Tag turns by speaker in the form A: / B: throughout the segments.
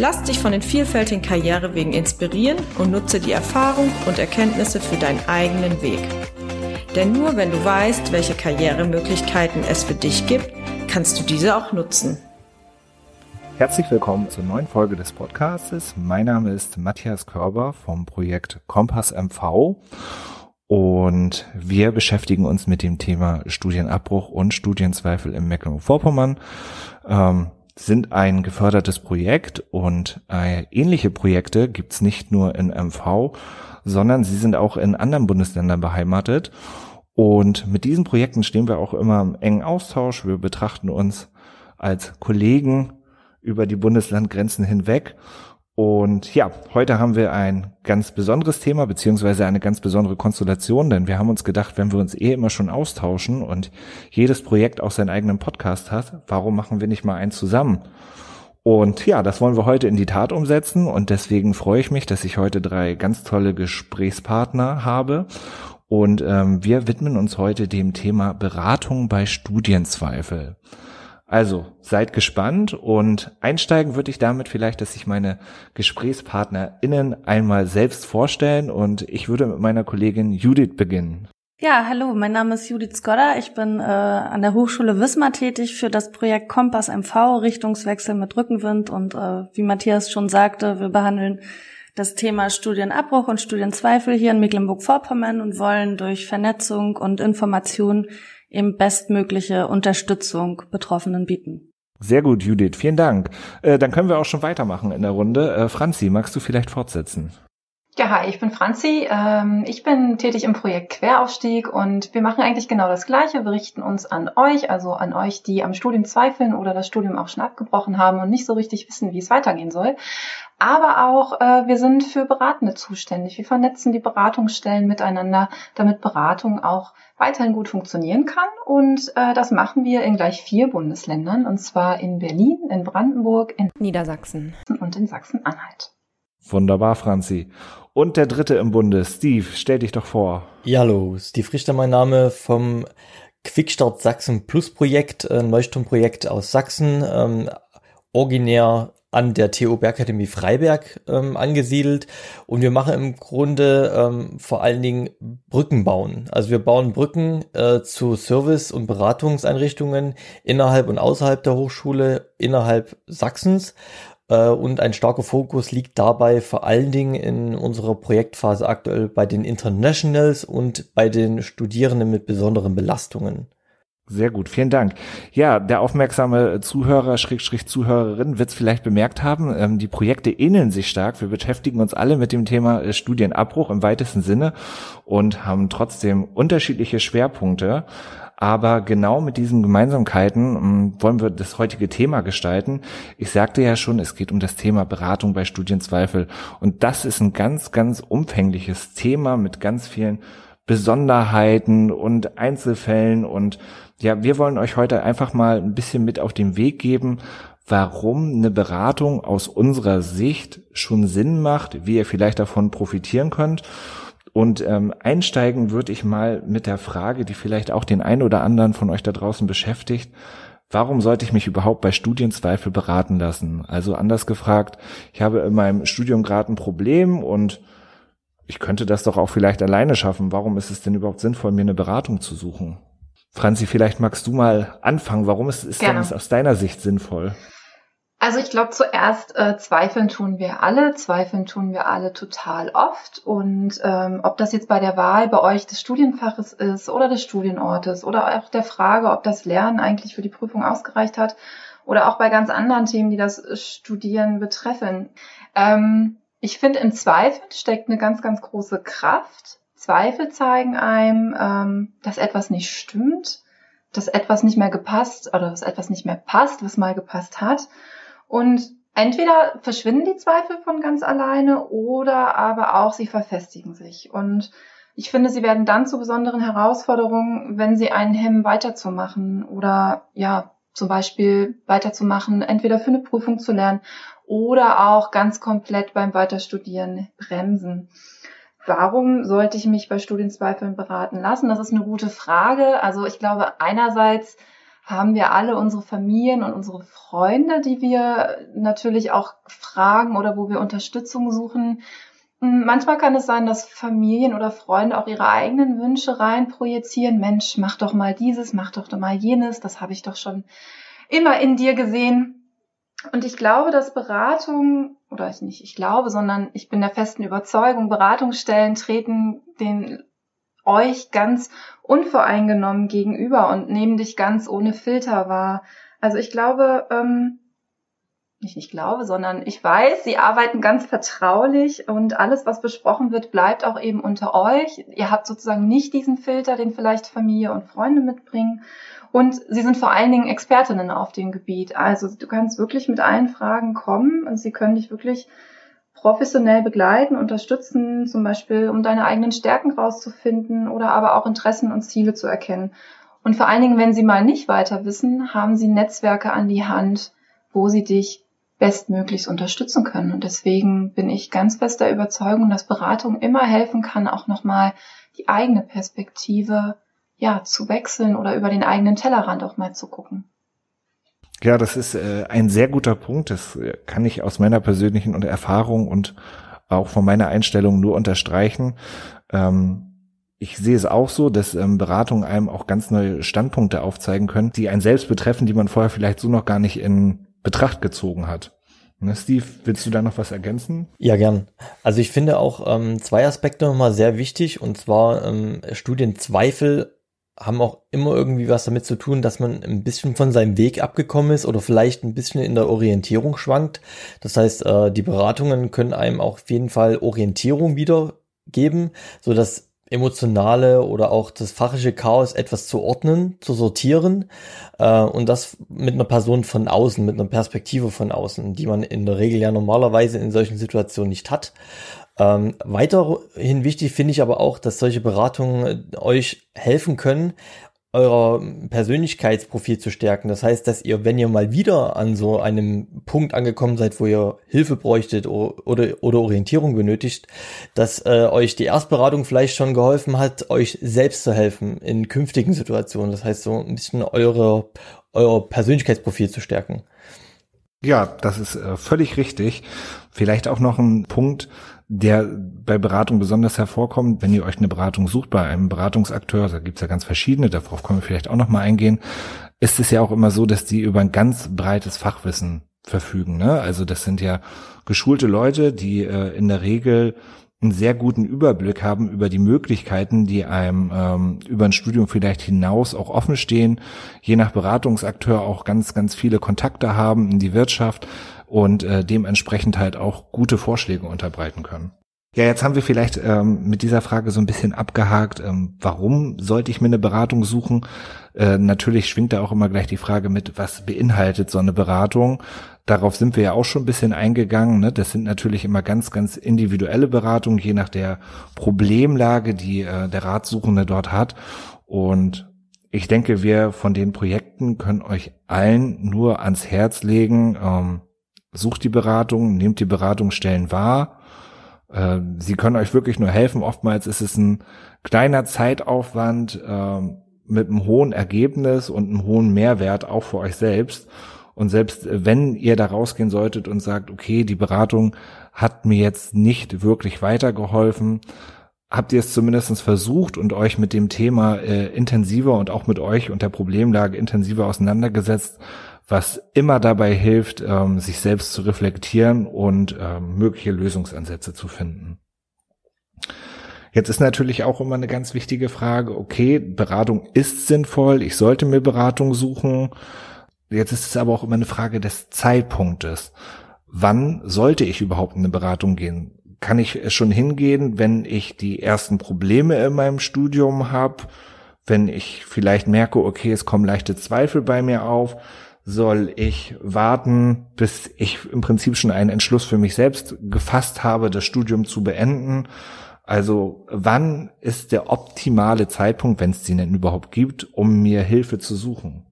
A: Lass dich von den vielfältigen Karrierewegen inspirieren und nutze die Erfahrung und Erkenntnisse für deinen eigenen Weg. Denn nur wenn du weißt, welche Karrieremöglichkeiten es für dich gibt, kannst du diese auch nutzen.
B: Herzlich willkommen zur neuen Folge des Podcasts. Mein Name ist Matthias Körber vom Projekt Kompass MV und wir beschäftigen uns mit dem Thema Studienabbruch und Studienzweifel im Mecklenburg-Vorpommern. Ähm, sind ein gefördertes Projekt und äh, ähnliche Projekte gibt's nicht nur in MV, sondern sie sind auch in anderen Bundesländern beheimatet. Und mit diesen Projekten stehen wir auch immer im engen Austausch. Wir betrachten uns als Kollegen über die Bundeslandgrenzen hinweg. Und ja, heute haben wir ein ganz besonderes Thema, beziehungsweise eine ganz besondere Konstellation, denn wir haben uns gedacht, wenn wir uns eh immer schon austauschen und jedes Projekt auch seinen eigenen Podcast hat, warum machen wir nicht mal einen zusammen? Und ja, das wollen wir heute in die Tat umsetzen und deswegen freue ich mich, dass ich heute drei ganz tolle Gesprächspartner habe. Und ähm, wir widmen uns heute dem Thema Beratung bei Studienzweifel. Also seid gespannt und einsteigen würde ich damit vielleicht, dass sich meine GesprächspartnerInnen einmal selbst vorstellen und ich würde mit meiner Kollegin Judith beginnen.
C: Ja, hallo, mein Name ist Judith Skodder. Ich bin äh, an der Hochschule Wismar tätig für das Projekt Kompass MV, Richtungswechsel mit Rückenwind. Und äh, wie Matthias schon sagte, wir behandeln das Thema Studienabbruch und Studienzweifel hier in Mecklenburg-Vorpommern und wollen durch Vernetzung und Information eben bestmögliche Unterstützung Betroffenen bieten.
B: Sehr gut, Judith, vielen Dank. Äh, dann können wir auch schon weitermachen in der Runde. Äh, Franzi, magst du vielleicht fortsetzen?
D: Ja, hi, ich bin Franzi. Ähm, ich bin tätig im Projekt Queraufstieg und wir machen eigentlich genau das Gleiche. Wir richten uns an euch, also an euch, die am Studium zweifeln oder das Studium auch schon abgebrochen haben und nicht so richtig wissen, wie es weitergehen soll. Aber auch äh, wir sind für Beratende zuständig. Wir vernetzen die Beratungsstellen miteinander, damit Beratung auch weiterhin gut funktionieren kann. Und äh, das machen wir in gleich vier Bundesländern, und zwar in Berlin, in Brandenburg, in Niedersachsen und in Sachsen-Anhalt.
B: Wunderbar, Franzi. Und der dritte im Bunde, Steve, stell dich doch vor.
E: Ja, hallo, Steve Richter, mein Name vom Quickstart Sachsen Plus Projekt, äh, Neusturmprojekt aus Sachsen, ähm, originär an der TU Bergakademie Freiberg ähm, angesiedelt und wir machen im Grunde ähm, vor allen Dingen Brücken bauen. Also wir bauen Brücken äh, zu Service- und Beratungseinrichtungen innerhalb und außerhalb der Hochschule, innerhalb Sachsens und ein starker Fokus liegt dabei vor allen Dingen in unserer Projektphase aktuell bei den Internationals und bei den Studierenden mit besonderen Belastungen.
B: Sehr gut, vielen Dank. Ja, der aufmerksame Zuhörer, Schrägstrich Zuhörerin wird es vielleicht bemerkt haben, ähm, die Projekte ähneln sich stark. Wir beschäftigen uns alle mit dem Thema äh, Studienabbruch im weitesten Sinne und haben trotzdem unterschiedliche Schwerpunkte. Aber genau mit diesen Gemeinsamkeiten ähm, wollen wir das heutige Thema gestalten. Ich sagte ja schon, es geht um das Thema Beratung bei Studienzweifel. Und das ist ein ganz, ganz umfängliches Thema mit ganz vielen Besonderheiten und Einzelfällen. Und ja, wir wollen euch heute einfach mal ein bisschen mit auf den Weg geben, warum eine Beratung aus unserer Sicht schon Sinn macht, wie ihr vielleicht davon profitieren könnt und ähm, einsteigen würde ich mal mit der Frage, die vielleicht auch den einen oder anderen von euch da draußen beschäftigt. Warum sollte ich mich überhaupt bei Studienzweifel beraten lassen? Also anders gefragt, ich habe in meinem Studium gerade ein Problem und ich könnte das doch auch vielleicht alleine schaffen. Warum ist es denn überhaupt sinnvoll, mir eine Beratung zu suchen? Franzi, vielleicht magst du mal anfangen. Warum ist es denn aus deiner Sicht sinnvoll?
D: Also ich glaube zuerst, äh, zweifeln tun wir alle, zweifeln tun wir alle total oft. Und ähm, ob das jetzt bei der Wahl bei euch des Studienfaches ist oder des Studienortes oder auch der Frage, ob das Lernen eigentlich für die Prüfung ausgereicht hat oder auch bei ganz anderen Themen, die das Studieren betreffen. Ähm, ich finde, in Zweifeln steckt eine ganz, ganz große Kraft. Zweifel zeigen einem, ähm, dass etwas nicht stimmt, dass etwas nicht mehr gepasst oder dass etwas nicht mehr passt, was mal gepasst hat. Und entweder verschwinden die Zweifel von ganz alleine oder aber auch sie verfestigen sich. Und ich finde, sie werden dann zu besonderen Herausforderungen, wenn sie einen hemmen, weiterzumachen oder ja, zum Beispiel weiterzumachen, entweder für eine Prüfung zu lernen oder auch ganz komplett beim Weiterstudieren bremsen. Warum sollte ich mich bei Studienzweifeln beraten lassen? Das ist eine gute Frage. Also ich glaube, einerseits haben wir alle unsere Familien und unsere Freunde, die wir natürlich auch fragen oder wo wir Unterstützung suchen. Hm, manchmal kann es sein, dass Familien oder Freunde auch ihre eigenen Wünsche rein projizieren. Mensch, mach doch mal dieses, mach doch mal jenes. Das habe ich doch schon immer in dir gesehen. Und ich glaube, dass Beratung, oder ich nicht, ich glaube, sondern ich bin der festen Überzeugung, Beratungsstellen treten den euch ganz unvoreingenommen gegenüber und nehmen dich ganz ohne Filter wahr. Also ich glaube, ähm, nicht nicht glaube, sondern ich weiß, sie arbeiten ganz vertraulich und alles, was besprochen wird, bleibt auch eben unter euch. Ihr habt sozusagen nicht diesen Filter, den vielleicht Familie und Freunde mitbringen. Und sie sind vor allen Dingen Expertinnen auf dem Gebiet. Also du kannst wirklich mit allen Fragen kommen und sie können dich wirklich professionell begleiten, unterstützen, zum Beispiel um deine eigenen Stärken rauszufinden oder aber auch Interessen und Ziele zu erkennen. Und vor allen Dingen, wenn sie mal nicht weiter wissen, haben sie Netzwerke an die Hand, wo sie dich bestmöglichst unterstützen können. Und deswegen bin ich ganz fest der Überzeugung, dass Beratung immer helfen kann, auch nochmal die eigene Perspektive ja, zu wechseln oder über den eigenen Tellerrand auch mal zu gucken.
B: Ja, das ist äh, ein sehr guter Punkt. Das äh, kann ich aus meiner persönlichen Erfahrung und auch von meiner Einstellung nur unterstreichen. Ähm, ich sehe es auch so, dass ähm, Beratungen einem auch ganz neue Standpunkte aufzeigen können, die einen selbst betreffen, die man vorher vielleicht so noch gar nicht in Betracht gezogen hat. Na, Steve, willst du da noch was ergänzen?
E: Ja, gern. Also ich finde auch ähm, zwei Aspekte nochmal sehr wichtig, und zwar ähm, Studienzweifel haben auch immer irgendwie was damit zu tun, dass man ein bisschen von seinem Weg abgekommen ist oder vielleicht ein bisschen in der Orientierung schwankt. Das heißt, äh, die Beratungen können einem auch auf jeden Fall Orientierung wiedergeben, so dass emotionale oder auch das fachliche Chaos etwas zu ordnen, zu sortieren äh, und das mit einer Person von außen, mit einer Perspektive von außen, die man in der Regel ja normalerweise in solchen Situationen nicht hat. Ähm, weiterhin wichtig finde ich aber auch, dass solche Beratungen äh, euch helfen können, euer Persönlichkeitsprofil zu stärken. Das heißt, dass ihr, wenn ihr mal wieder an so einem Punkt angekommen seid, wo ihr Hilfe bräuchtet oder, oder, Orientierung benötigt, dass äh, euch die Erstberatung vielleicht schon geholfen hat, euch selbst zu helfen in künftigen Situationen. Das heißt, so ein bisschen eure, euer Persönlichkeitsprofil zu stärken.
B: Ja, das ist äh, völlig richtig. Vielleicht auch noch ein Punkt, der bei Beratung besonders hervorkommt, wenn ihr euch eine Beratung sucht bei einem Beratungsakteur, da gibt's ja ganz verschiedene, darauf können wir vielleicht auch nochmal eingehen, ist es ja auch immer so, dass die über ein ganz breites Fachwissen verfügen. Ne? Also das sind ja geschulte Leute, die äh, in der Regel einen sehr guten Überblick haben über die Möglichkeiten, die einem ähm, über ein Studium vielleicht hinaus auch offen stehen, je nach Beratungsakteur auch ganz, ganz viele Kontakte haben in die Wirtschaft und äh, dementsprechend halt auch gute Vorschläge unterbreiten können. Ja, jetzt haben wir vielleicht ähm, mit dieser Frage so ein bisschen abgehakt, ähm, warum sollte ich mir eine Beratung suchen? Äh, natürlich schwingt da auch immer gleich die Frage mit, was beinhaltet so eine Beratung? Darauf sind wir ja auch schon ein bisschen eingegangen. Ne? Das sind natürlich immer ganz, ganz individuelle Beratungen, je nach der Problemlage, die äh, der Ratsuchende dort hat. Und ich denke, wir von den Projekten können euch allen nur ans Herz legen, ähm, sucht die Beratung, nehmt die Beratungsstellen wahr. Äh, sie können euch wirklich nur helfen. Oftmals ist es ein kleiner Zeitaufwand äh, mit einem hohen Ergebnis und einem hohen Mehrwert auch für euch selbst. Und selbst wenn ihr da rausgehen solltet und sagt, okay, die Beratung hat mir jetzt nicht wirklich weitergeholfen, habt ihr es zumindest versucht und euch mit dem Thema äh, intensiver und auch mit euch und der Problemlage intensiver auseinandergesetzt was immer dabei hilft, ähm, sich selbst zu reflektieren und ähm, mögliche Lösungsansätze zu finden. Jetzt ist natürlich auch immer eine ganz wichtige Frage, okay, Beratung ist sinnvoll, ich sollte mir Beratung suchen. Jetzt ist es aber auch immer eine Frage des Zeitpunktes. Wann sollte ich überhaupt in eine Beratung gehen? Kann ich schon hingehen, wenn ich die ersten Probleme in meinem Studium habe, wenn ich vielleicht merke, okay, es kommen leichte Zweifel bei mir auf? Soll ich warten, bis ich im Prinzip schon einen Entschluss für mich selbst gefasst habe, das Studium zu beenden? Also wann ist der optimale Zeitpunkt, wenn es den denn überhaupt gibt, um mir Hilfe zu suchen?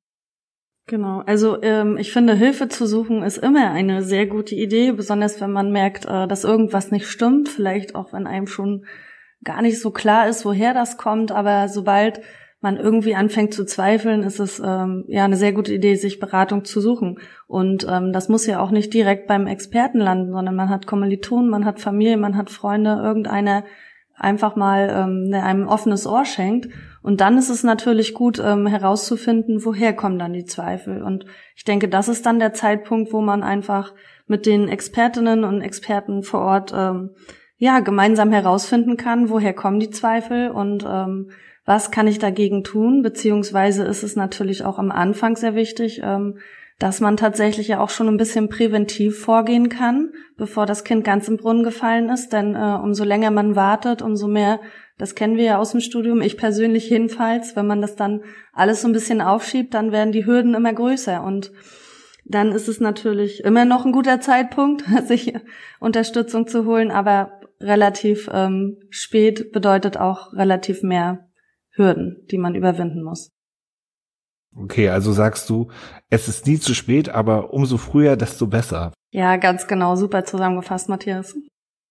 C: Genau, also ähm, ich finde, Hilfe zu suchen ist immer eine sehr gute Idee, besonders wenn man merkt, äh, dass irgendwas nicht stimmt, vielleicht auch wenn einem schon gar nicht so klar ist, woher das kommt, aber sobald man irgendwie anfängt zu zweifeln, ist es ähm, ja eine sehr gute Idee, sich Beratung zu suchen. Und ähm, das muss ja auch nicht direkt beim Experten landen, sondern man hat Kommilitonen, man hat Familie, man hat Freunde, irgendeiner einfach mal ähm, einem offenes Ohr schenkt. Und dann ist es natürlich gut ähm, herauszufinden, woher kommen dann die Zweifel. Und ich denke, das ist dann der Zeitpunkt, wo man einfach mit den Expertinnen und Experten vor Ort ähm, ja gemeinsam herausfinden kann, woher kommen die Zweifel und ähm, was kann ich dagegen tun, beziehungsweise ist es natürlich auch am Anfang sehr wichtig, ähm, dass man tatsächlich ja auch schon ein bisschen präventiv vorgehen kann, bevor das Kind ganz im Brunnen gefallen ist. Denn äh, umso länger man wartet, umso mehr, das kennen wir ja aus dem Studium, ich persönlich jedenfalls, wenn man das dann alles so ein bisschen aufschiebt, dann werden die Hürden immer größer. Und dann ist es natürlich immer noch ein guter Zeitpunkt, sich Unterstützung zu holen, aber relativ ähm, spät bedeutet auch relativ mehr Hürden, die man überwinden muss.
B: Okay, also sagst du, es ist nie zu spät, aber umso früher, desto besser.
C: Ja, ganz genau, super zusammengefasst, Matthias.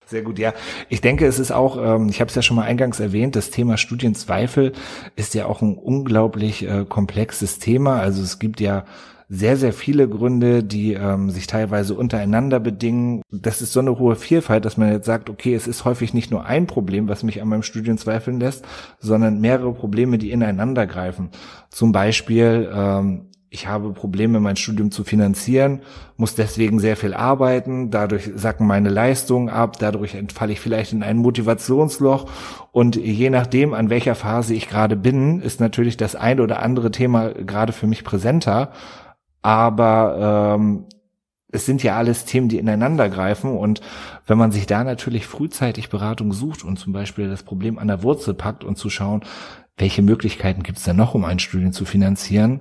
B: Sehr gut, ja. Ich denke, es ist auch, ähm, ich habe es ja schon mal eingangs erwähnt, das Thema Studienzweifel ist ja auch ein unglaublich äh, komplexes Thema. Also es gibt ja sehr, sehr viele Gründe, die ähm, sich teilweise untereinander bedingen. Das ist so eine hohe Vielfalt, dass man jetzt sagt, okay, es ist häufig nicht nur ein Problem, was mich an meinem Studium zweifeln lässt, sondern mehrere Probleme, die ineinander greifen. Zum Beispiel, ähm, ich habe Probleme, mein Studium zu finanzieren, muss deswegen sehr viel arbeiten, dadurch sacken meine Leistungen ab, dadurch entfalle ich vielleicht in ein Motivationsloch und je nachdem, an welcher Phase ich gerade bin, ist natürlich das ein oder andere Thema gerade für mich präsenter aber ähm, es sind ja alles Themen, die ineinander greifen und wenn man sich da natürlich frühzeitig Beratung sucht und zum Beispiel das Problem an der Wurzel packt und zu schauen, welche Möglichkeiten gibt es denn noch, um ein Studium zu finanzieren,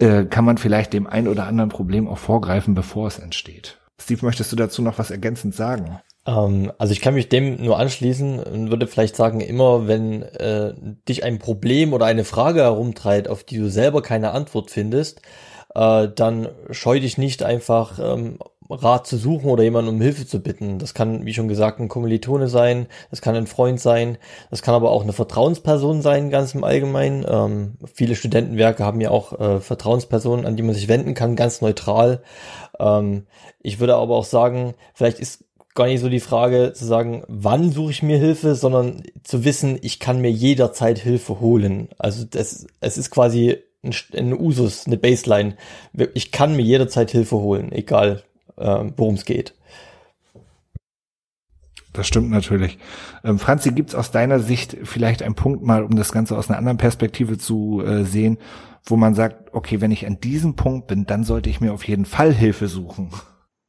B: äh, kann man vielleicht dem ein oder anderen Problem auch vorgreifen, bevor es entsteht. Steve, möchtest du dazu noch was ergänzend sagen?
E: Ähm, also ich kann mich dem nur anschließen und würde vielleicht sagen, immer wenn äh, dich ein Problem oder eine Frage herumtreibt, auf die du selber keine Antwort findest, äh, dann scheu dich nicht einfach ähm, Rat zu suchen oder jemanden um Hilfe zu bitten. Das kann, wie schon gesagt, ein Kommilitone sein, das kann ein Freund sein, das kann aber auch eine Vertrauensperson sein, ganz im Allgemeinen. Ähm, viele Studentenwerke haben ja auch äh, Vertrauenspersonen, an die man sich wenden kann, ganz neutral. Ähm, ich würde aber auch sagen, vielleicht ist gar nicht so die Frage zu sagen, wann suche ich mir Hilfe, sondern zu wissen, ich kann mir jederzeit Hilfe holen. Also das, es ist quasi ein, ein Usus, eine Baseline. Ich kann mir jederzeit Hilfe holen, egal äh, worum es geht.
B: Das stimmt natürlich. Ähm, Franzi, gibt's aus deiner Sicht vielleicht einen Punkt mal, um das Ganze aus einer anderen Perspektive zu äh, sehen, wo man sagt, okay, wenn ich an diesem Punkt bin, dann sollte ich mir auf jeden Fall Hilfe suchen?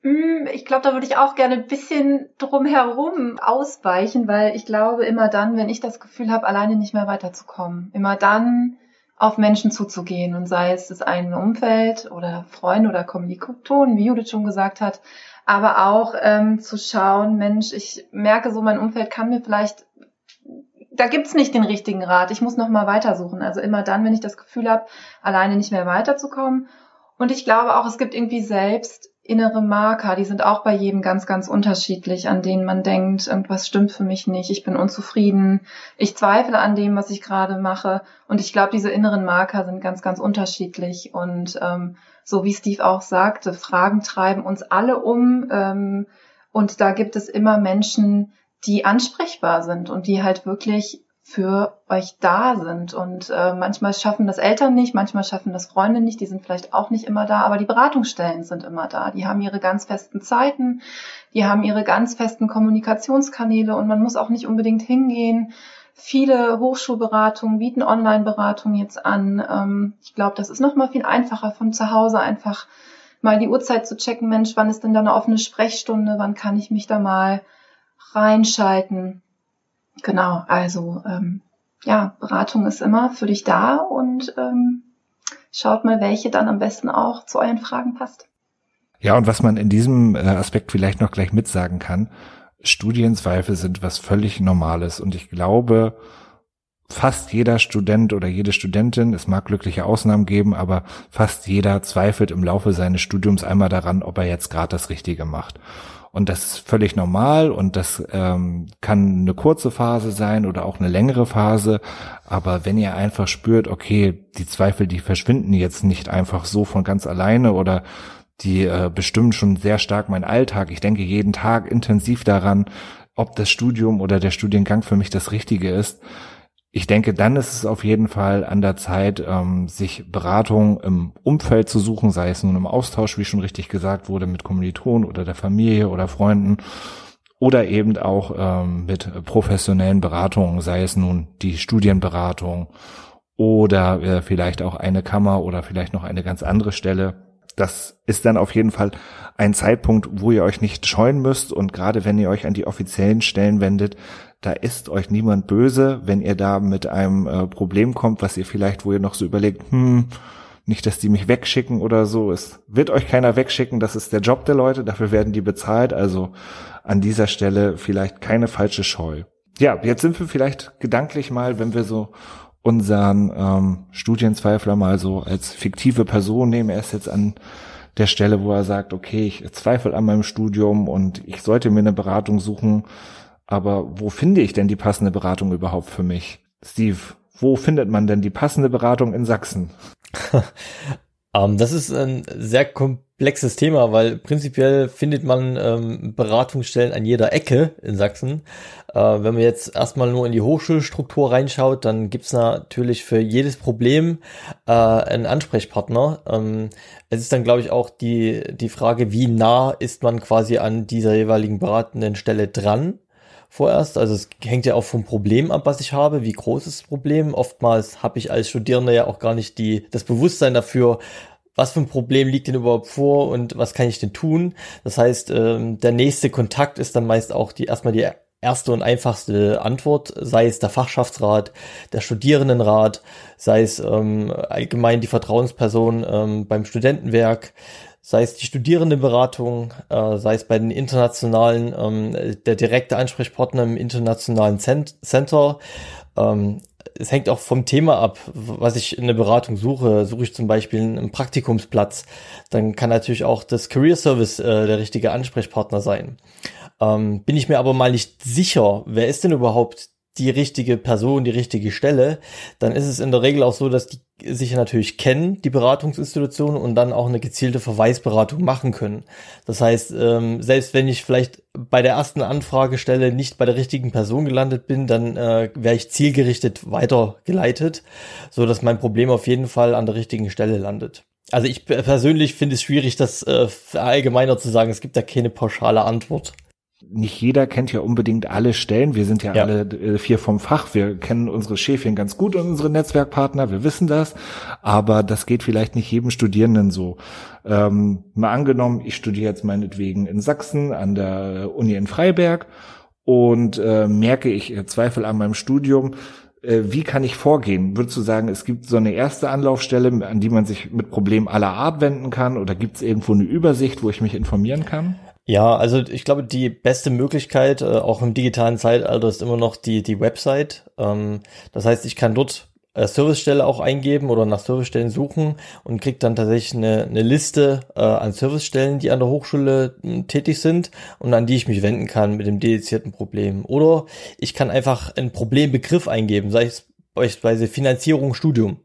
D: Mm, ich glaube, da würde ich auch gerne ein bisschen drumherum ausweichen, weil ich glaube, immer dann, wenn ich das Gefühl habe, alleine nicht mehr weiterzukommen, immer dann auf Menschen zuzugehen und sei es das eigene Umfeld oder Freunde oder Kommilitonen, wie Judith schon gesagt hat, aber auch ähm, zu schauen, Mensch, ich merke so, mein Umfeld kann mir vielleicht, da gibt's nicht den richtigen Rat, ich muss nochmal weitersuchen. Also immer dann, wenn ich das Gefühl habe, alleine nicht mehr weiterzukommen. Und ich glaube auch, es gibt irgendwie selbst innere Marker, die sind auch bei jedem ganz, ganz unterschiedlich, an denen man denkt, irgendwas stimmt für mich nicht, ich bin unzufrieden, ich zweifle an dem, was ich gerade mache. Und ich glaube, diese inneren Marker sind ganz, ganz unterschiedlich. Und ähm, so wie Steve auch sagte, Fragen treiben uns alle um. Ähm, und da gibt es immer Menschen, die ansprechbar sind und die halt wirklich für euch da sind. Und äh, manchmal schaffen das Eltern nicht, manchmal schaffen das Freunde nicht, die sind vielleicht auch nicht immer da, aber die Beratungsstellen sind immer da. Die haben ihre ganz festen Zeiten, die haben ihre ganz festen Kommunikationskanäle und man muss auch nicht unbedingt hingehen. Viele Hochschulberatungen bieten Online-Beratung jetzt an. Ähm, ich glaube, das ist nochmal viel einfacher von zu Hause einfach mal die Uhrzeit zu checken. Mensch, wann ist denn da eine offene Sprechstunde? Wann kann ich mich da mal reinschalten? Genau, also ähm, ja, Beratung ist immer für dich da und ähm, Schaut mal, welche dann am besten auch zu euren Fragen passt.
B: Ja, und was man in diesem äh, Aspekt vielleicht noch gleich mitsagen kann, Studienzweifel sind was völlig Normales. Und ich glaube, fast jeder Student oder jede Studentin, es mag glückliche Ausnahmen geben, aber fast jeder zweifelt im Laufe seines Studiums einmal daran, ob er jetzt gerade das Richtige macht. Und das ist völlig normal und das ähm, kann eine kurze Phase sein oder auch eine längere Phase. Aber wenn ihr einfach spürt, okay, die Zweifel, die verschwinden jetzt nicht einfach so von ganz alleine oder die äh, bestimmen schon sehr stark meinen Alltag. Ich denke jeden Tag intensiv daran, ob das Studium oder der Studiengang für mich das Richtige ist ich denke, dann ist es auf jeden Fall an der Zeit, ähm, sich Beratung im Umfeld zu suchen, sei es nun im Austausch, wie schon richtig gesagt wurde, mit Kommilitonen oder der Familie oder Freunden oder eben auch ähm, mit professionellen Beratungen, sei es nun die Studienberatung oder äh, vielleicht auch eine Kammer oder vielleicht noch eine ganz andere Stelle. Das ist dann auf jeden Fall ein Zeitpunkt, wo ihr euch nicht scheuen müsst und gerade wenn ihr euch an die offiziellen Stellen wendet, da ist euch niemand böse, wenn ihr da mit einem äh, Problem kommt, was ihr vielleicht, wo ihr noch so überlegt, hm, nicht, dass die mich wegschicken oder so. Es wird euch keiner wegschicken, das ist der Job der Leute, dafür werden die bezahlt. Also an dieser Stelle vielleicht keine falsche Scheu. Ja, jetzt sind wir vielleicht gedanklich mal, wenn wir so unseren ähm, Studienzweifler mal so als fiktive Person nehmen. Er ist jetzt an der Stelle, wo er sagt, okay, ich zweifle an meinem Studium und ich sollte mir eine Beratung suchen. Aber wo finde ich denn die passende Beratung überhaupt für mich? Steve, wo findet man denn die passende Beratung in Sachsen?
E: um, ähm, das ist ein sehr komplexes Thema, weil prinzipiell findet man ähm, Beratungsstellen an jeder Ecke in Sachsen. Äh, wenn man jetzt erstmal nur in die Hochschulstruktur reinschaut, dann gibt's natürlich für jedes Problem äh, einen Ansprechpartner. Ähm, es ist dann, glaube ich, auch die, die Frage, wie nah ist man quasi an dieser jeweiligen beratenden Stelle dran vorerst. Also es hängt ja auch vom Problem ab, was ich habe, wie groß ist das Problem. Oftmals habe ich als Studierender ja auch gar nicht die, das Bewusstsein dafür, was für ein Problem liegt denn überhaupt vor und was kann ich denn tun. Das heißt, ähm, der nächste Kontakt ist dann meist auch die erstmal die erste und einfachste Antwort, sei es der Fachschaftsrat, der Studierendenrat, sei es ähm, allgemein die Vertrauensperson ähm, beim Studentenwerk, sei es die Studierendenberatung, äh, sei es bei den internationalen, ähm, der direkte Ansprechpartner im internationalen Cent Center. Ähm, es hängt auch vom Thema ab, was ich in der Beratung suche. Suche ich zum Beispiel einen Praktikumsplatz, dann kann natürlich auch das Career Service äh, der richtige Ansprechpartner sein. Ähm, bin ich mir aber mal nicht sicher, wer ist denn überhaupt die richtige Person, die richtige Stelle, dann ist es in der Regel auch so, dass die sich natürlich kennen, die Beratungsinstitutionen, und dann auch eine gezielte Verweisberatung machen können. Das heißt, ähm, selbst wenn ich vielleicht bei der ersten Anfragestelle nicht bei der richtigen Person gelandet bin, dann äh, wäre ich zielgerichtet weitergeleitet, so dass mein Problem auf jeden Fall an der richtigen Stelle landet. Also ich persönlich finde es schwierig, das äh, allgemeiner zu sagen. Es gibt da keine pauschale Antwort
B: nicht jeder kennt ja unbedingt alle Stellen. Wir sind ja, ja, alle äh, vier vom Fach. Wir kennen unsere Schäfchen ganz gut und unsere Netzwerkpartner. Wir wissen das. Aber das geht vielleicht nicht jedem Studierenden so. Ähm, mal angenommen, ich studiere jetzt meinetwegen in Sachsen an der Uni in Freiberg und äh, merke ich Zweifel an meinem Studium. Äh, wie kann ich vorgehen? Würdest du sagen, es gibt so eine erste Anlaufstelle, an die man sich mit Problemen aller Art wenden kann? Oder gibt es irgendwo eine Übersicht, wo ich mich informieren kann?
E: Ja, also ich glaube, die beste Möglichkeit, äh, auch im digitalen Zeitalter, ist immer noch die, die Website. Ähm, das heißt, ich kann dort äh, Servicestelle auch eingeben oder nach Servicestellen suchen und kriege dann tatsächlich eine, eine Liste äh, an Servicestellen, die an der Hochschule äh, tätig sind und an die ich mich wenden kann mit dem dedizierten Problem. Oder ich kann einfach einen Problembegriff eingeben, sei es beispielsweise Finanzierung, Studium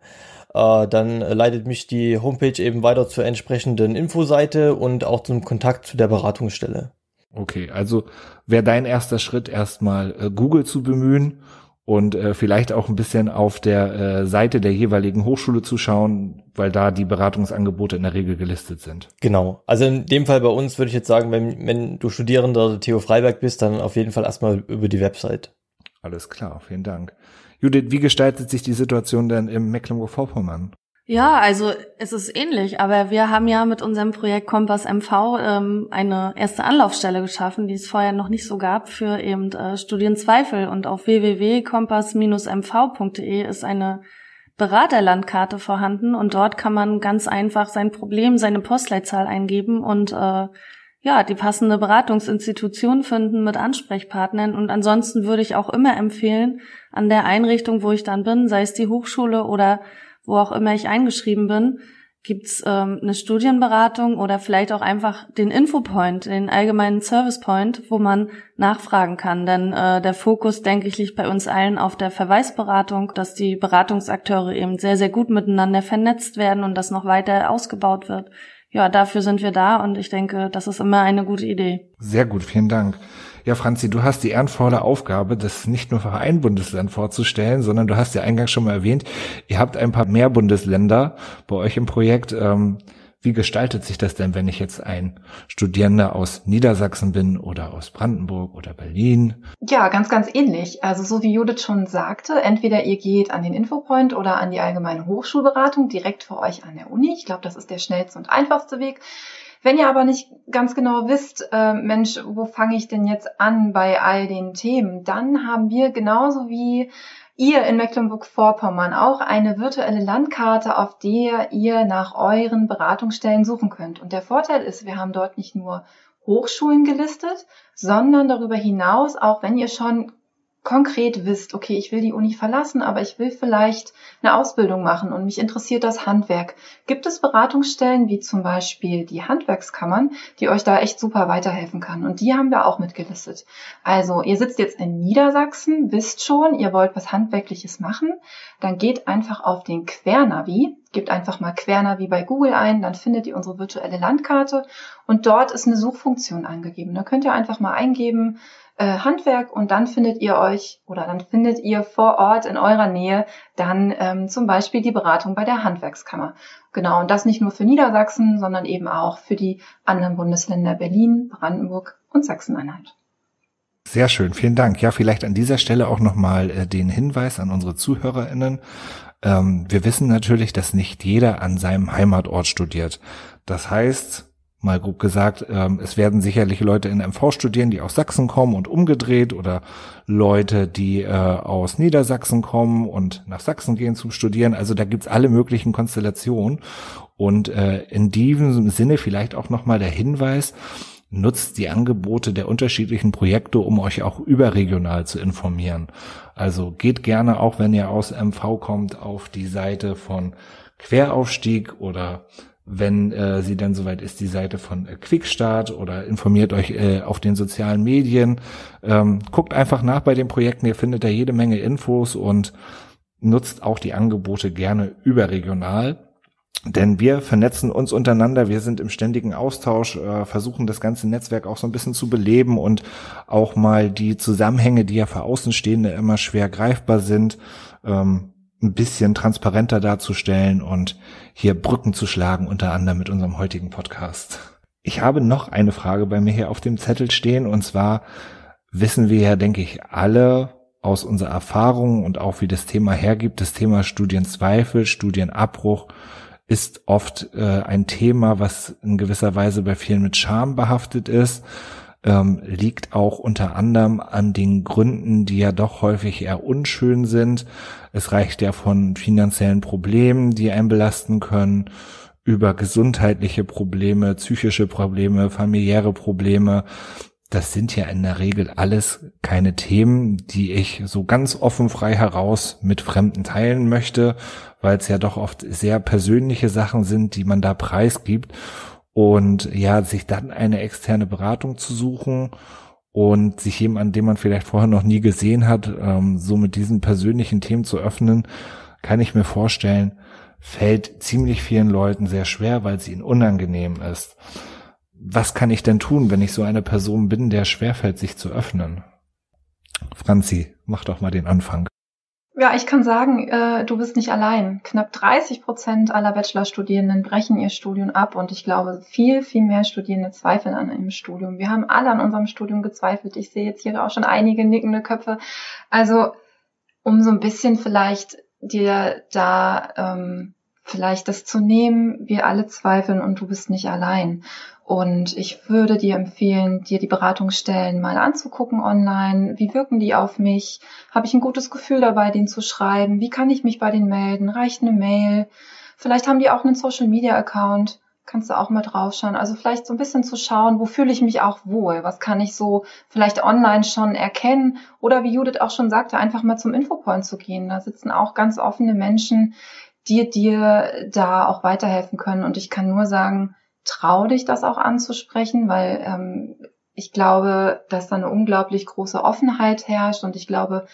E: äh, dann leitet mich die Homepage eben weiter zur entsprechenden Infoseite und auch zum Kontakt zu der Beratungsstelle.
B: Okay, also wäre dein erster Schritt erstmal äh, Google zu bemühen und äh, vielleicht auch ein bisschen auf der äh, Seite der jeweiligen Hochschule zu schauen, weil da die Beratungsangebote in der Regel gelistet sind.
E: Genau. Also in dem Fall bei uns würde ich jetzt sagen, wenn, wenn du Studierender der TU Freiberg bist, dann auf jeden Fall erstmal über die Website.
B: Alles klar, vielen Dank. Judith, wie gestaltet sich die Situation denn im Mecklenburg-Vorpommern?
C: Ja, also es ist ähnlich, aber wir haben ja mit unserem Projekt Kompass MV ähm, eine erste Anlaufstelle geschaffen, die es vorher noch nicht so gab für eben äh, Studienzweifel. Und auf www.kompass-mv.de ist eine Beraterlandkarte vorhanden und dort kann man ganz einfach sein Problem, seine Postleitzahl eingeben und äh, ja, die passende Beratungsinstitution finden mit Ansprechpartnern. Und ansonsten würde ich auch immer empfehlen, an der Einrichtung, wo ich dann bin, sei es die Hochschule oder wo auch immer ich eingeschrieben bin, gibt's ähm, eine Studienberatung oder vielleicht auch einfach den Infopoint, den allgemeinen Servicepoint, wo man nachfragen kann. Denn äh, der Fokus, denke ich, liegt bei uns allen auf der Verweisberatung, dass die Beratungsakteure eben sehr, sehr gut miteinander vernetzt werden und das noch weiter ausgebaut wird ja, dafür sind wir da und ich denke, das ist immer eine gute Idee.
B: Sehr gut, vielen Dank. Ja, Franzi, du hast die ehrenvolle Aufgabe, das nicht nur für ein Bundesland vorzustellen, sondern du hast ja eingangs schon mal erwähnt, ihr habt ein paar mehr Bundesländer bei euch im Projekt. Ähm, wie gestaltet sich das denn, wenn ich jetzt ein Studierender aus Niedersachsen bin oder aus Brandenburg oder Berlin?
D: Ja, ganz, ganz ähnlich. Also so wie Judith schon sagte, entweder ihr geht an den Infopoint oder an die allgemeine Hochschulberatung direkt für euch an der Uni. Ich glaube, das ist der schnellste und einfachste Weg. Wenn ihr aber nicht ganz genau wisst, äh, Mensch, wo fange ich denn jetzt an bei all den Themen, dann haben wir genauso wie ihr in Mecklenburg-Vorpommern auch eine virtuelle Landkarte, auf der ihr nach euren Beratungsstellen suchen könnt. Und der Vorteil ist, wir haben dort nicht nur Hochschulen gelistet, sondern darüber hinaus, auch wenn ihr schon konkret wisst, okay, ich will die Uni verlassen, aber ich will vielleicht eine Ausbildung machen und mich interessiert das Handwerk. Gibt es Beratungsstellen wie zum Beispiel die Handwerkskammern, die euch da echt super weiterhelfen kann? Und die haben wir auch mitgelistet. Also ihr sitzt jetzt in Niedersachsen, wisst schon, ihr wollt was Handwerkliches machen, dann geht einfach auf den Quernavi, gebt einfach mal Quernavi bei Google ein, dann findet ihr unsere virtuelle Landkarte und dort ist eine Suchfunktion angegeben. Da könnt ihr einfach mal eingeben, Handwerk und dann findet ihr euch oder dann findet ihr vor Ort in eurer Nähe dann ähm, zum Beispiel die Beratung bei der Handwerkskammer. Genau, und das nicht nur für Niedersachsen, sondern eben auch für die anderen Bundesländer Berlin, Brandenburg und Sachsen-Anhalt.
B: Sehr schön, vielen Dank. Ja, vielleicht an dieser Stelle auch nochmal äh, den Hinweis an unsere ZuhörerInnen. Ähm, wir wissen natürlich, dass nicht jeder an seinem Heimatort studiert. Das heißt, mal grob gesagt, ähm, es werden sicherlich Leute in MV studieren, die aus Sachsen kommen und umgedreht oder Leute, die äh, aus Niedersachsen kommen und nach Sachsen gehen zum Studieren. Also da gibt's alle möglichen Konstellationen. Und äh, in diesem Sinne vielleicht auch nochmal der Hinweis, nutzt die Angebote der unterschiedlichen Projekte, um euch auch überregional zu informieren. Also geht gerne, auch wenn ihr aus MV kommt, auf die Seite von Queraufstieg oder wenn äh, sie dann soweit ist, die Seite von äh, Quickstart oder informiert euch äh, auf den sozialen Medien. Ähm, guckt einfach nach bei den Projekten, ihr findet da jede Menge Infos und nutzt auch die Angebote gerne überregional. Denn wir vernetzen uns untereinander, wir sind im ständigen Austausch, äh, versuchen das ganze Netzwerk auch so ein bisschen zu beleben und auch mal die Zusammenhänge, die ja für Außenstehende immer schwer greifbar sind, ähm, ein bisschen transparenter darzustellen und hier Brücken zu schlagen, unter anderem mit unserem heutigen Podcast. Ich habe noch eine Frage bei mir hier auf dem Zettel stehen und zwar wissen wir ja, denke ich, alle aus unserer Erfahrung und auch wie das Thema hergibt, das Thema Studienzweifel, Studienabbruch ist oft äh, ein Thema, was in gewisser Weise bei vielen mit Scham behaftet ist ähm, liegt auch unter anderem an den Gründen, die ja doch häufig eher unschön sind. Es reicht ja von finanziellen Problemen, die einen belasten können, über gesundheitliche Probleme, psychische Probleme, familiäre Probleme. Das sind ja in der Regel alles keine Themen, die ich so ganz offen frei heraus mit Fremden teilen möchte, weil es ja doch oft sehr persönliche Sachen sind, die man da preisgibt. Und ja, sich dann eine externe Beratung zu suchen und sich jemanden, den man vielleicht vorher noch nie gesehen hat, ähm, so mit diesen persönlichen Themen zu öffnen, kann ich mir vorstellen, fällt ziemlich vielen Leuten sehr schwer, weil sie ihnen unangenehm ist. Was kann ich denn tun, wenn ich so eine Person bin, der schwerfällt, sich zu öffnen? Franzi, mach doch mal den Anfang.
D: Ja, ich kann sagen, äh, du bist nicht allein. Knapp 30 Prozent aller Bachelorstudierenden brechen ihr Studium ab und ich glaube, viel, viel mehr Studierende zweifeln an einem Studium. Wir haben alle an unserem Studium gezweifelt. Ich sehe jetzt hier auch schon einige nickende Köpfe. Also, um so ein bisschen vielleicht dir da ähm, vielleicht das zu nehmen, wir alle zweifeln und du bist nicht allein. Und ich würde dir empfehlen, dir die Beratungsstellen mal anzugucken online. Wie wirken die auf mich? Habe ich ein gutes Gefühl dabei, den zu schreiben? Wie kann ich mich bei denen melden? Reicht eine Mail? Vielleicht haben die auch einen Social Media Account. Kannst du auch mal draufschauen. Also vielleicht so ein bisschen zu schauen, wo fühle ich mich auch wohl? Was kann ich so vielleicht online schon erkennen? Oder wie Judith auch schon sagte, einfach mal zum Infopoint zu gehen. Da sitzen auch ganz offene Menschen, die dir da auch weiterhelfen können. Und ich kann nur sagen, trau dich das auch anzusprechen, weil ähm, ich glaube, dass da eine unglaublich große Offenheit herrscht und ich glaube,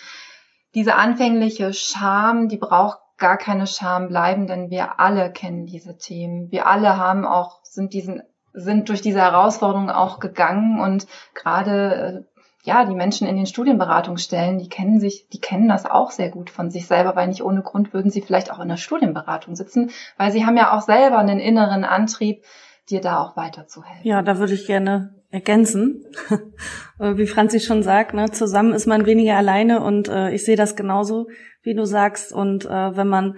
D: diese anfängliche Scham, die braucht gar keine Scham bleiben, denn wir alle kennen diese Themen. Wir alle haben auch, sind diesen, sind durch diese Herausforderungen auch gegangen und gerade, äh, ja, die Menschen in den Studienberatungsstellen, die kennen sich, die kennen das auch sehr gut von sich selber, weil nicht ohne Grund würden sie vielleicht auch in der Studienberatung sitzen, weil sie haben ja auch selber einen inneren Antrieb, dir da auch weiterzuhelfen.
C: Ja, da würde ich gerne ergänzen. Äh, wie Franzi schon sagt, ne, zusammen ist man weniger alleine und äh, ich sehe das genauso, wie du sagst. Und äh, wenn man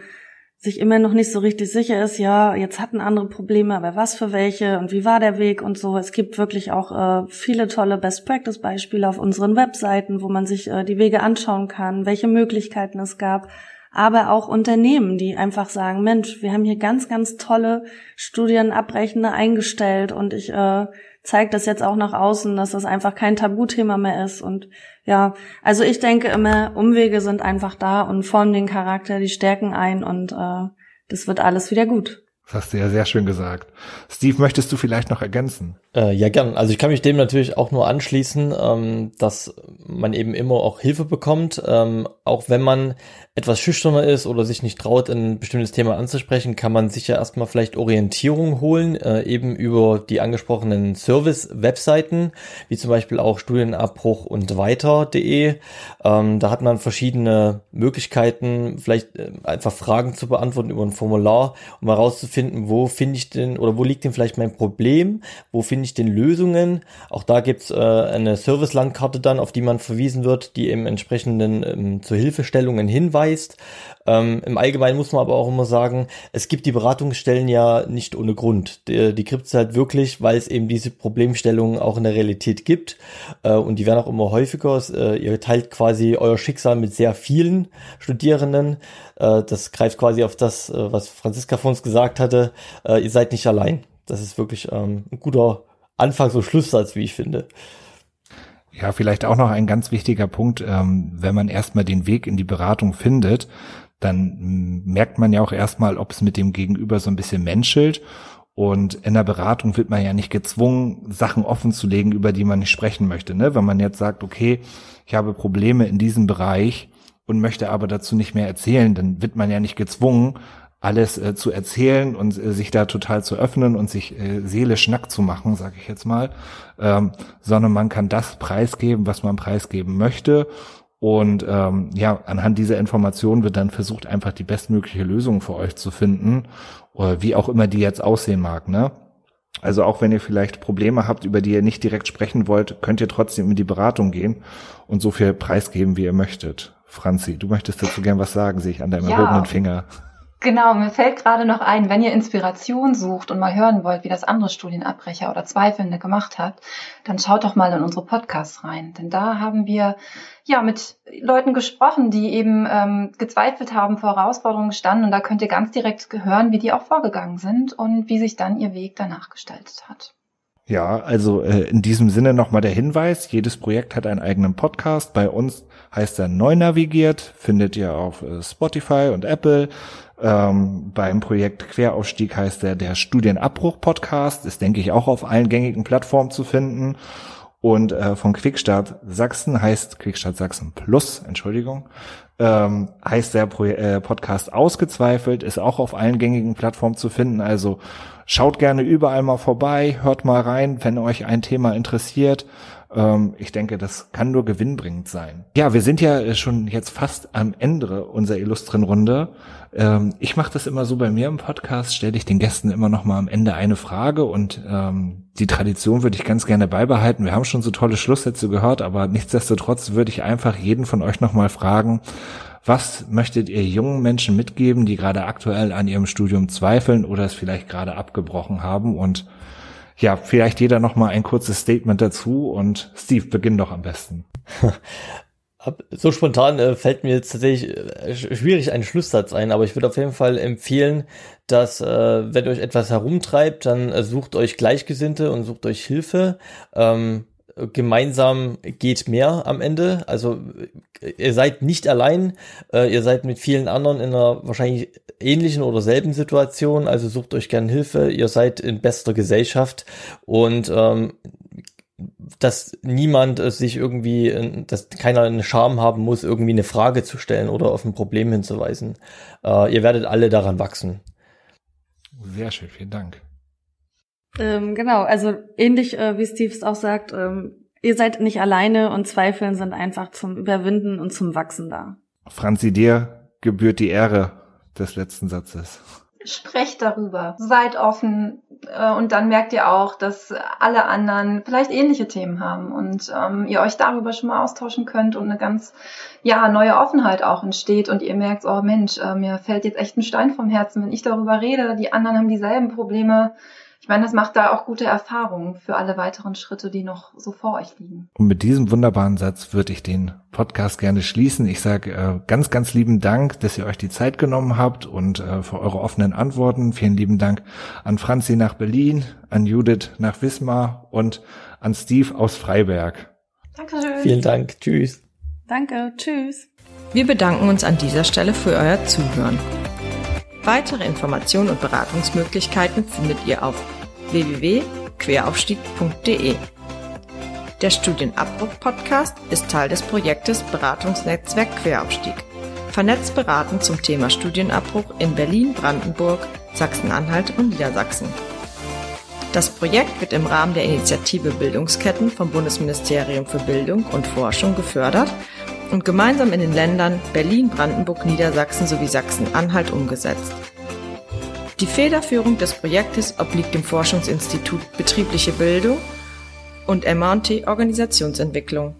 C: sich immer noch nicht so richtig sicher ist, ja, jetzt hatten andere Probleme, aber was für welche und wie war der Weg und so. Es gibt wirklich auch äh, viele tolle Best-Practice-Beispiele auf unseren Webseiten, wo man sich äh, die Wege anschauen kann, welche Möglichkeiten es gab aber auch Unternehmen, die einfach sagen, Mensch, wir haben hier ganz, ganz tolle Studienabbrechende eingestellt und ich äh, zeige das jetzt auch nach außen, dass das einfach kein Tabuthema mehr ist. Und ja, also ich denke immer, Umwege sind einfach da und formen den Charakter, die Stärken ein und äh, das wird alles wieder gut.
B: Das hast du ja sehr schön gesagt. Steve, möchtest du vielleicht noch ergänzen?
E: Äh, ja, gern. Also ich kann mich dem natürlich auch nur anschließen, ähm, dass man eben immer auch Hilfe bekommt, ähm, auch wenn man etwas schüchterner ist oder sich nicht traut, ein bestimmtes Thema anzusprechen, kann man sich ja erstmal vielleicht Orientierung holen, äh, eben über die angesprochenen Service-Webseiten, wie zum Beispiel auch Studienabbruch und weiter.de. Ähm, da hat man verschiedene Möglichkeiten, vielleicht äh, einfach Fragen zu beantworten über ein Formular, um herauszufinden, wo finde ich denn oder wo liegt denn vielleicht mein Problem, wo finde ich denn Lösungen. Auch da gibt's äh, eine Service-Landkarte dann, auf die man verwiesen wird, die eben entsprechenden ähm, zur Hilfestellungen hinweist. Ähm, Im Allgemeinen muss man aber auch immer sagen, es gibt die Beratungsstellen ja nicht ohne Grund. Die, die es halt wirklich, weil es eben diese Problemstellungen auch in der Realität gibt. Äh, und die werden auch immer häufiger. Äh, ihr teilt quasi euer Schicksal mit sehr vielen Studierenden. Äh, das greift quasi auf das, äh, was Franziska von uns gesagt hatte. Äh, ihr seid nicht allein. Das ist wirklich ähm, ein guter Anfangs- und Schlusssatz, wie ich finde.
B: Ja, vielleicht auch noch ein ganz wichtiger Punkt, ähm, wenn man erstmal den Weg in die Beratung findet, dann merkt man ja auch erstmal, ob es mit dem Gegenüber so ein bisschen menschelt. Und in der Beratung wird man ja nicht gezwungen, Sachen offen zu legen, über die man nicht sprechen möchte. Ne? Wenn man jetzt sagt, okay, ich habe Probleme in diesem Bereich und möchte aber dazu nicht mehr erzählen, dann wird man ja nicht gezwungen, alles äh, zu erzählen und äh, sich da total zu öffnen und sich äh, seelisch nackt zu machen, sage ich jetzt mal, ähm, sondern man kann das preisgeben, was man preisgeben möchte. Und ähm, ja, anhand dieser Informationen wird dann versucht, einfach die bestmögliche Lösung für euch zu finden, oder wie auch immer die jetzt aussehen mag, ne? Also auch wenn ihr vielleicht Probleme habt, über die ihr nicht direkt sprechen wollt, könnt ihr trotzdem in die Beratung gehen und so viel preisgeben, wie ihr möchtet. Franzi, du möchtest dazu gern was sagen, sehe ich an deinem ja. erhobenen Finger.
D: Genau, mir fällt gerade noch ein, wenn ihr Inspiration sucht und mal hören wollt, wie das andere Studienabbrecher oder Zweifelnde gemacht hat, dann schaut doch mal in unsere Podcasts rein. Denn da haben wir ja mit Leuten gesprochen, die eben ähm, gezweifelt haben, vor Herausforderungen standen. Und da könnt ihr ganz direkt hören, wie die auch vorgegangen sind und wie sich dann ihr Weg danach gestaltet hat.
B: Ja, also äh, in diesem Sinne nochmal der Hinweis, jedes Projekt hat einen eigenen Podcast. Bei uns heißt er Neu navigiert, findet ihr auf äh, Spotify und Apple. Ähm, beim Projekt Queraufstieg heißt er der Studienabbruch-Podcast, ist, denke ich, auch auf allen gängigen Plattformen zu finden. Und äh, von Quickstart Sachsen heißt Quickstart Sachsen Plus, Entschuldigung, ähm, heißt der Pro äh, Podcast ausgezweifelt, ist auch auf allen gängigen Plattformen zu finden. Also schaut gerne überall mal vorbei, hört mal rein, wenn euch ein Thema interessiert. Ähm, ich denke, das kann nur gewinnbringend sein. Ja, wir sind ja schon jetzt fast am Ende unserer illustren Runde. Ähm, ich mache das immer so bei mir im Podcast, stelle ich den Gästen immer noch mal am Ende eine Frage und ähm, die Tradition würde ich ganz gerne beibehalten. Wir haben schon so tolle Schlusssätze gehört, aber nichtsdestotrotz würde ich einfach jeden von euch noch mal fragen, Was möchtet ihr jungen Menschen mitgeben, die gerade aktuell an ihrem Studium zweifeln oder es vielleicht gerade abgebrochen haben? Und ja, vielleicht jeder noch mal ein kurzes Statement dazu und Steve, beginn doch am besten.
E: So spontan äh, fällt mir jetzt tatsächlich äh, schwierig ein Schlusssatz ein, aber ich würde auf jeden Fall empfehlen, dass äh, wenn euch etwas herumtreibt, dann äh, sucht euch Gleichgesinnte und sucht euch Hilfe. Ähm, gemeinsam geht mehr am Ende. Also ihr seid nicht allein, äh, ihr seid mit vielen anderen in einer wahrscheinlich ähnlichen oder selben Situation. Also sucht euch gern Hilfe. Ihr seid in bester Gesellschaft und ähm, dass niemand äh, sich irgendwie, äh, dass keiner eine Scham haben muss, irgendwie eine Frage zu stellen oder auf ein Problem hinzuweisen. Äh, ihr werdet alle daran wachsen.
B: Sehr schön, vielen Dank.
C: Ähm, genau, also ähnlich äh, wie Steve es auch sagt, ähm, ihr seid nicht alleine und Zweifeln sind einfach zum Überwinden und zum Wachsen da.
B: Franzi, dir gebührt die Ehre des letzten Satzes.
D: Sprecht darüber, seid offen äh, und dann merkt ihr auch, dass alle anderen vielleicht ähnliche Themen haben und ähm, ihr euch darüber schon mal austauschen könnt und eine ganz ja neue Offenheit auch entsteht und ihr merkt, oh Mensch, äh, mir fällt jetzt echt ein Stein vom Herzen, wenn ich darüber rede. Die anderen haben dieselben Probleme ich meine, das macht da auch gute Erfahrungen für alle weiteren Schritte, die noch so vor euch liegen.
B: Und mit diesem wunderbaren Satz würde ich den Podcast gerne schließen. Ich sage äh, ganz, ganz lieben Dank, dass ihr euch die Zeit genommen habt und äh, für eure offenen Antworten. Vielen lieben Dank an Franzi nach Berlin, an Judith nach Wismar und an Steve aus Freiberg.
E: Dankeschön. Vielen Dank. Tschüss.
C: Danke. Tschüss.
A: Wir bedanken uns an dieser Stelle für euer Zuhören. Weitere Informationen und Beratungsmöglichkeiten findet ihr auf www.queraufstieg.de. Der Studienabbruch-Podcast ist Teil des Projektes Beratungsnetzwerk Queraufstieg. Vernetzt beraten zum Thema Studienabbruch in Berlin, Brandenburg, Sachsen-Anhalt und Niedersachsen. Das Projekt wird im Rahmen der Initiative Bildungsketten vom Bundesministerium für Bildung und Forschung gefördert und gemeinsam in den Ländern Berlin, Brandenburg, Niedersachsen sowie Sachsen-Anhalt umgesetzt. Die Federführung des Projektes obliegt dem Forschungsinstitut Betriebliche Bildung und MT Organisationsentwicklung.